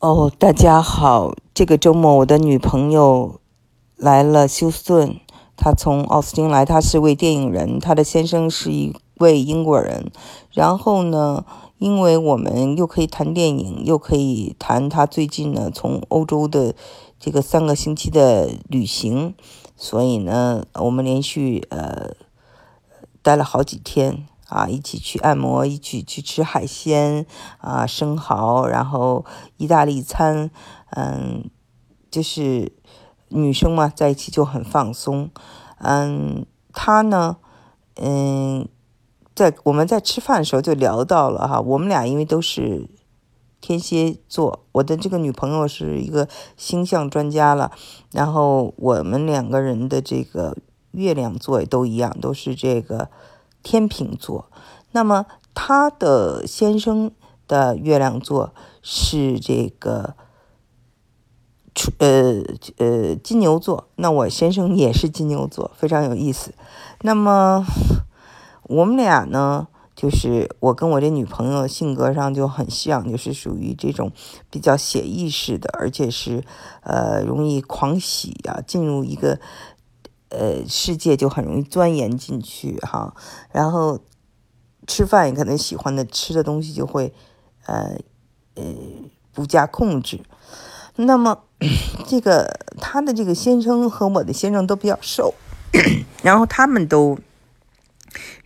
哦，大家好！这个周末我的女朋友来了休斯顿，她从奥斯汀来，她是位电影人，她的先生是一位英国人。然后呢，因为我们又可以谈电影，又可以谈她最近呢从欧洲的这个三个星期的旅行，所以呢，我们连续呃待了好几天。啊，一起去按摩，一起去吃海鲜啊，生蚝，然后意大利餐，嗯，就是女生嘛，在一起就很放松。嗯，他呢，嗯，在我们在吃饭的时候就聊到了哈，我们俩因为都是天蝎座，我的这个女朋友是一个星象专家了，然后我们两个人的这个月亮座也都一样，都是这个。天秤座，那么他的先生的月亮座是这个，呃呃金牛座。那我先生也是金牛座，非常有意思。那么 我们俩呢，就是我跟我这女朋友性格上就很像，就是属于这种比较写意式的，而且是呃容易狂喜啊，进入一个。呃，世界就很容易钻研进去哈，然后吃饭也可能喜欢的吃的东西就会呃呃不加控制。那么这个他的这个先生和我的先生都比较瘦，然后他们都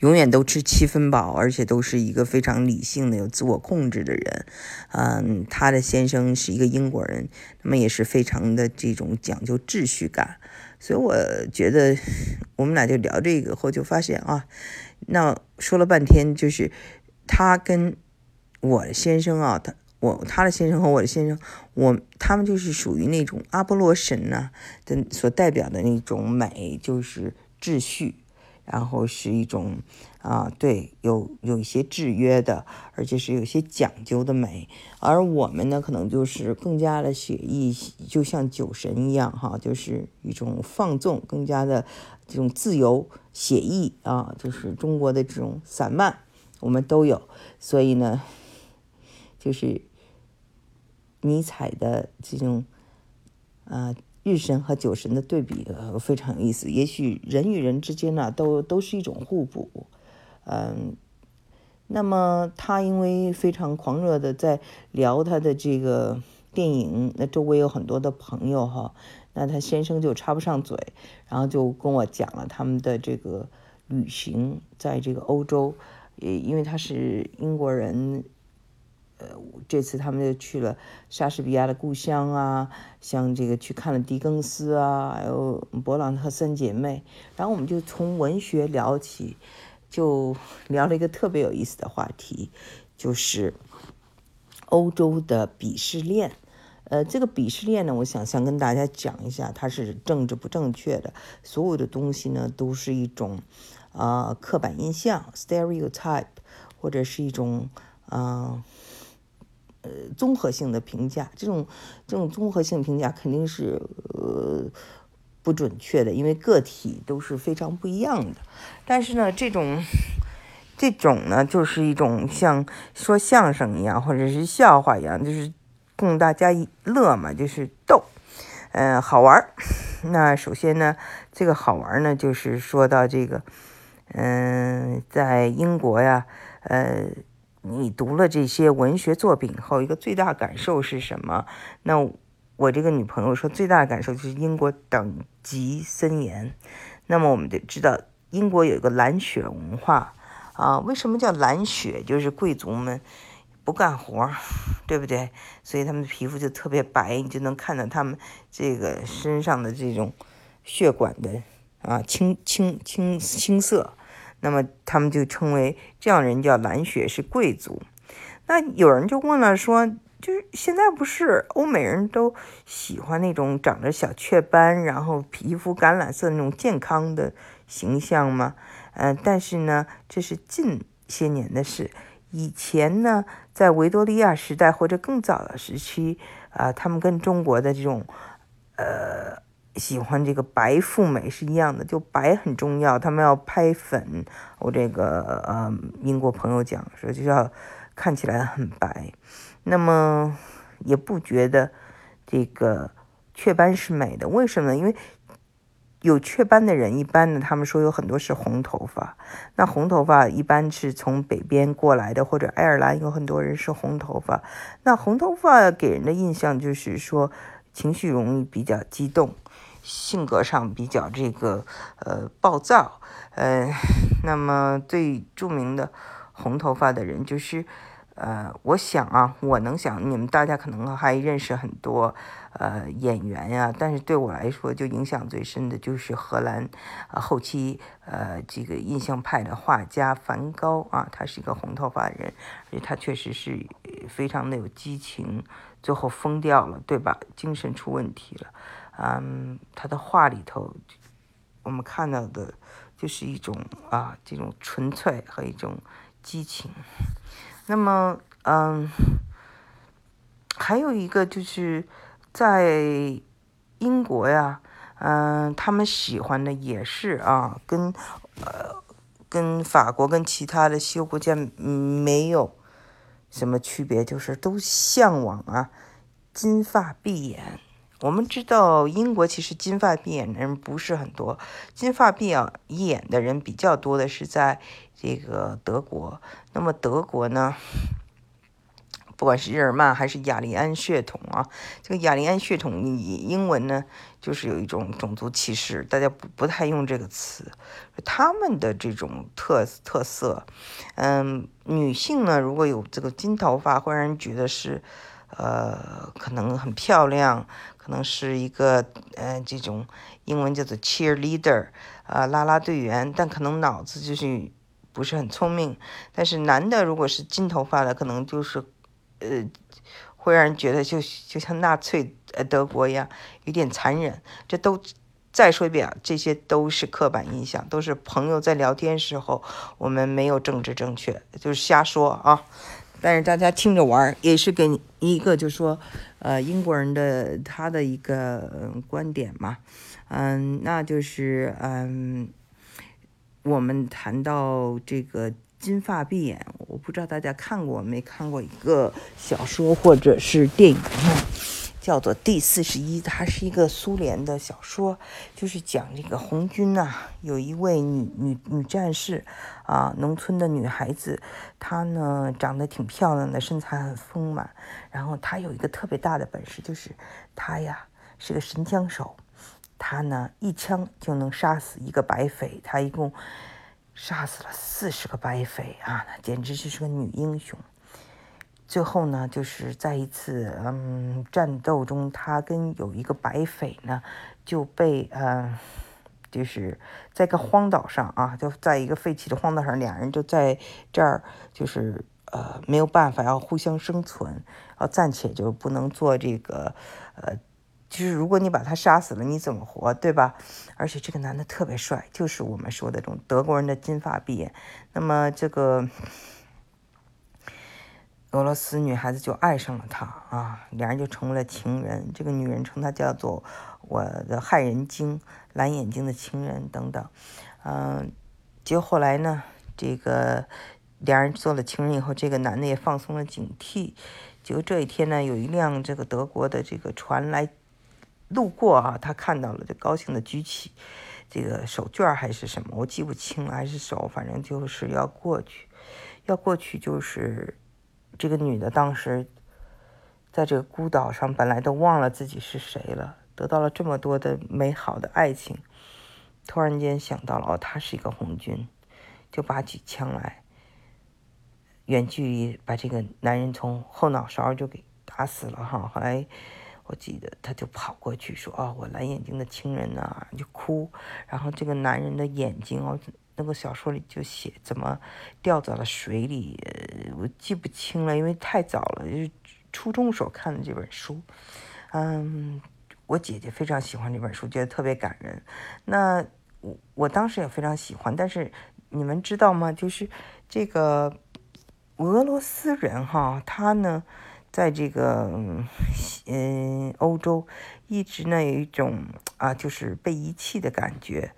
永远都吃七分饱，而且都是一个非常理性的、有自我控制的人。嗯，他的先生是一个英国人，那么也是非常的这种讲究秩序感。所以我觉得，我们俩就聊这个后，就发现啊，那说了半天，就是他跟我的先生啊，他我他的先生和我的先生，我他们就是属于那种阿波罗神呐的所代表的那种美，就是秩序。然后是一种啊，对，有有一些制约的，而且是有些讲究的美。而我们呢，可能就是更加的写意，就像酒神一样，哈，就是一种放纵，更加的这种自由写意啊，就是中国的这种散漫，我们都有。所以呢，就是尼采的这种啊。日神和酒神的对比呃非常有意思，也许人与人之间呢都都是一种互补，嗯，那么他因为非常狂热的在聊他的这个电影，那周围有很多的朋友哈，那他先生就插不上嘴，然后就跟我讲了他们的这个旅行，在这个欧洲，也因为他是英国人。呃，这次他们就去了莎士比亚的故乡啊，像这个去看了狄更斯啊，还有勃朗特三姐妹。然后我们就从文学聊起，就 聊了一个特别有意思的话题，就是欧洲的鄙视链。呃，这个鄙视链呢，我想想跟大家讲一下，它是政治不正确的，所有的东西呢都是一种啊刻板印象 （stereotype） 或者是一种啊。呃综合性的评价，这种这种综合性评价肯定是呃不准确的，因为个体都是非常不一样的。但是呢，这种这种呢，就是一种像说相声一样，或者是笑话一样，就是供大家乐嘛，就是逗，嗯，好玩儿。那首先呢，这个好玩呢，就是说到这个，嗯，在英国呀，呃。你读了这些文学作品后，一个最大感受是什么？那我这个女朋友说，最大的感受就是英国等级森严。那么我们得知道，英国有一个蓝血文化啊。为什么叫蓝血？就是贵族们不干活，对不对？所以他们的皮肤就特别白，你就能看到他们这个身上的这种血管的啊青青青青色。那么他们就称为这样人叫蓝血，是贵族。那有人就问了，说就是现在不是欧美人都喜欢那种长着小雀斑，然后皮肤橄榄色那种健康的形象吗？嗯，但是呢，这是近些年的事。以前呢，在维多利亚时代或者更早的时期，啊，他们跟中国的这种，呃。喜欢这个白富美是一样的，就白很重要。他们要拍粉，我这个呃英国朋友讲说就要看起来很白。那么也不觉得这个雀斑是美的。为什么？因为有雀斑的人，一般呢，他们说有很多是红头发。那红头发一般是从北边过来的，或者爱尔兰有很多人是红头发。那红头发给人的印象就是说情绪容易比较激动，性格上比较这个呃暴躁。呃，那么最著名的红头发的人就是。呃，我想啊，我能想，你们大家可能还认识很多呃演员呀，但是对我来说，就影响最深的就是荷兰呃后期呃这个印象派的画家梵高啊，他是一个红头发人，而且他确实是非常的有激情，最后疯掉了，对吧？精神出问题了，嗯，他的画里头我们看到的就是一种啊这种纯粹和一种激情。那么，嗯，还有一个就是在英国呀，嗯，他们喜欢的也是啊，跟呃跟法国跟其他的西欧国家没有什么区别，就是都向往啊金发碧眼。我们知道英国其实金发碧眼的人不是很多，金发碧眼眼的人比较多的是在。这个德国，那么德国呢？不管是日耳曼还是雅利安血统啊，这个雅利安血统你英文呢，就是有一种种族歧视，大家不不太用这个词。他们的这种特特色，嗯，女性呢，如果有这个金头发，会让人觉得是，呃，可能很漂亮，可能是一个，呃，这种英文叫做 cheerleader，啊，拉拉队员，但可能脑子就是。不是很聪明，但是男的如果是金头发的，可能就是，呃，会让人觉得就就像纳粹呃德国一样，有点残忍。这都再说一遍啊，这些都是刻板印象，都是朋友在聊天时候我们没有政治正确，就是瞎说啊。但是大家听着玩儿，也是给你一个就说，呃，英国人的他的一个观点嘛，嗯，那就是嗯。我们谈到这个金发碧眼，我不知道大家看过没看过一个小说或者是电影，叫做《第四十一》，它是一个苏联的小说，就是讲这个红军呐，有一位女女女战士啊，农村的女孩子，她呢长得挺漂亮的，身材很丰满，然后她有一个特别大的本事，就是她呀是个神枪手。他呢，一枪就能杀死一个白匪，他一共杀死了四十个白匪啊，那简直就是个女英雄。最后呢，就是在一次嗯战斗中，他跟有一个白匪呢就被呃，就是在一个荒岛上啊，就在一个废弃的荒岛上，两人就在这儿就是呃没有办法要互相生存，要暂且就不能做这个呃。就是如果你把他杀死了，你怎么活，对吧？而且这个男的特别帅，就是我们说的这种德国人的金发碧眼。那么这个俄罗斯女孩子就爱上了他啊，两人就成为了情人。这个女人称他叫做我的害人精，蓝眼睛的情人等等。嗯，结果后来呢，这个两人做了情人以后，这个男的也放松了警惕。结果这一天呢，有一辆这个德国的这个船来。路过啊，他看到了，就高兴的举起这个手绢还是什么，我记不清了，还是手，反正就是要过去，要过去，就是这个女的当时在这个孤岛上，本来都忘了自己是谁了，得到了这么多的美好的爱情，突然间想到了，哦，他是一个红军，就拔起枪来，远距离把这个男人从后脑勺就给打死了哈，后来。我记得他就跑过去说：“哦，我蓝眼睛的亲人呐！”就哭。然后这个男人的眼睛哦，那个小说里就写怎么掉到了水里，我记不清了，因为太早了，就是初中时候看的这本书。嗯，我姐姐非常喜欢这本书，觉得特别感人。那我我当时也非常喜欢，但是你们知道吗？就是这个俄罗斯人哈，他呢。在这个嗯欧洲，一直呢有一种啊，就是被遗弃的感觉。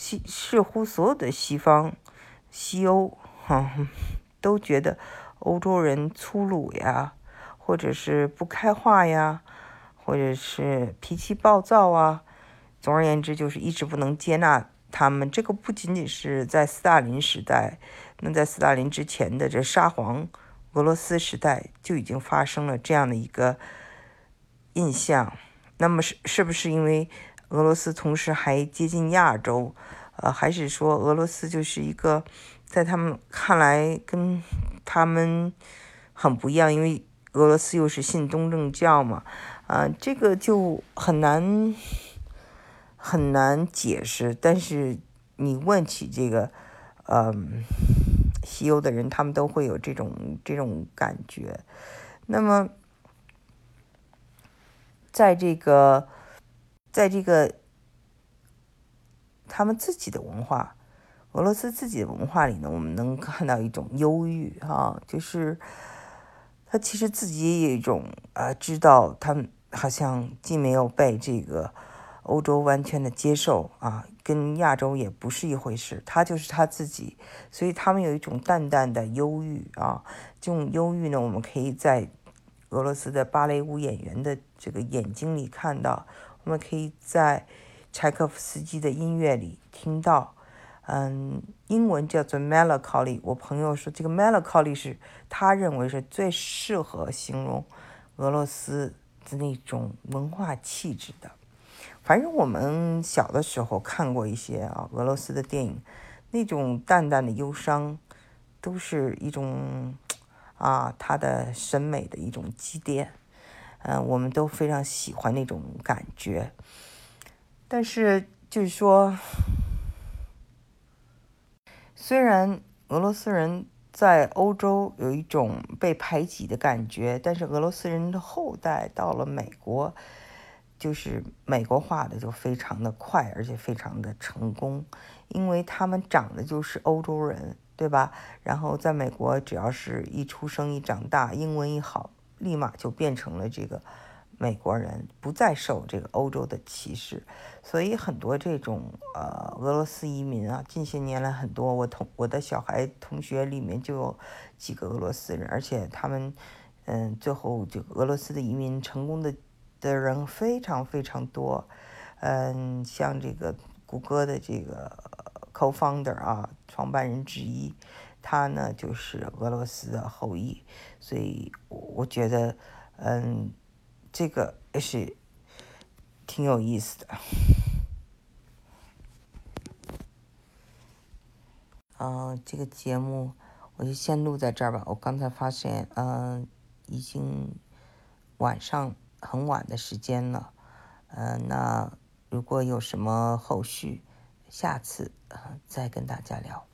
西似乎所有的西方、西欧哈，都觉得欧洲人粗鲁呀，或或者是不开化呀，或者是脾气暴躁啊。总而言之，就是一直不能接纳他们。这个不仅仅是在斯大林时代，那在斯大林之前的这沙皇俄罗斯时代就已经发生了这样的一个印象。那么是是不是因为俄罗斯同时还接近亚洲？呃，还是说俄罗斯就是一个在他们看来跟他们很不一样？因为俄罗斯又是信东正教嘛，啊，这个就很难。很难解释，但是你问起这个，嗯，西欧的人，他们都会有这种这种感觉。那么，在这个，在这个他们自己的文化，俄罗斯自己的文化里呢，我们能看到一种忧郁啊，就是他其实自己也有一种啊，知道他们好像既没有被这个。欧洲完全的接受啊，跟亚洲也不是一回事。他就是他自己，所以他们有一种淡淡的忧郁啊。这种忧郁呢，我们可以在俄罗斯的芭蕾舞演员的这个眼睛里看到，我们可以在柴可夫斯基的音乐里听到。嗯，英文叫做 melancholy。我朋友说，这个 melancholy 是他认为是最适合形容俄罗斯的那种文化气质的。反正我们小的时候看过一些啊俄罗斯的电影，那种淡淡的忧伤，都是一种啊他的审美的一种积淀，嗯，我们都非常喜欢那种感觉。但是就是说，虽然俄罗斯人在欧洲有一种被排挤的感觉，但是俄罗斯人的后代到了美国。就是美国化的就非常的快，而且非常的成功，因为他们长得就是欧洲人，对吧？然后在美国，只要是一出生一长大，英文一好，立马就变成了这个美国人，不再受这个欧洲的歧视。所以很多这种呃俄罗斯移民啊，近些年来很多，我同我的小孩同学里面就有几个俄罗斯人，而且他们嗯最后这个俄罗斯的移民成功的。的人非常非常多，嗯，像这个谷歌的这个 co-founder 啊，创办人之一，他呢就是俄罗斯的后裔，所以我觉得，嗯，这个也是挺有意思的。嗯，这个节目我就先录在这儿吧。我刚才发现，嗯，已经晚上。很晚的时间了，嗯，那如果有什么后续，下次再跟大家聊。